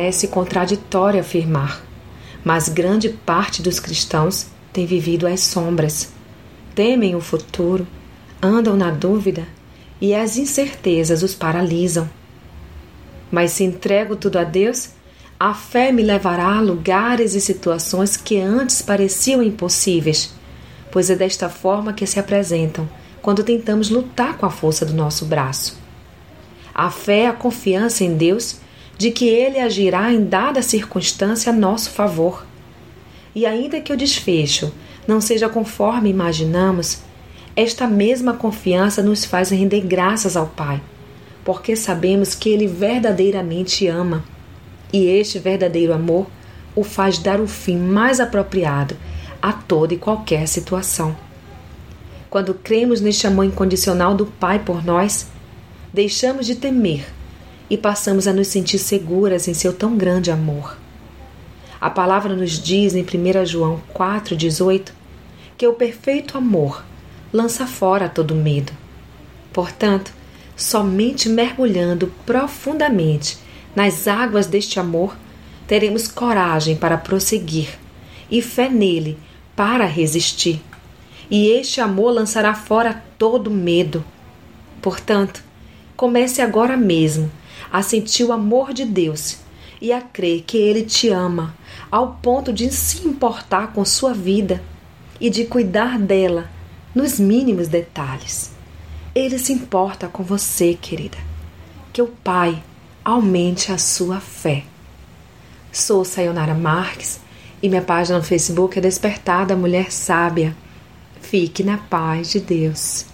Parece contraditório afirmar, mas grande parte dos cristãos tem vivido às sombras, temem o futuro, andam na dúvida e as incertezas os paralisam. Mas se entrego tudo a Deus, a fé me levará a lugares e situações que antes pareciam impossíveis, pois é desta forma que se apresentam quando tentamos lutar com a força do nosso braço. A fé é a confiança em Deus de que Ele agirá em dada circunstância a nosso favor. E ainda que o desfecho não seja conforme imaginamos, esta mesma confiança nos faz render graças ao Pai, porque sabemos que Ele verdadeiramente ama e este verdadeiro amor o faz dar o fim mais apropriado a toda e qualquer situação. Quando cremos neste amor incondicional do Pai por nós, deixamos de temer e passamos a nos sentir seguras em seu tão grande amor. A palavra nos diz em 1 João 4,18 que o perfeito amor lança fora todo medo. Portanto, somente mergulhando profundamente nas águas deste amor, teremos coragem para prosseguir e fé nele para resistir. E este amor lançará fora todo medo. Portanto, comece agora mesmo a sentir o amor de Deus e a crer que Ele te ama, ao ponto de se importar com sua vida e de cuidar dela nos mínimos detalhes. Ele se importa com você, querida. Que o Pai aumente a sua fé. Sou Sayonara Marques e minha página no Facebook é Despertada Mulher Sábia. Fique na paz de Deus.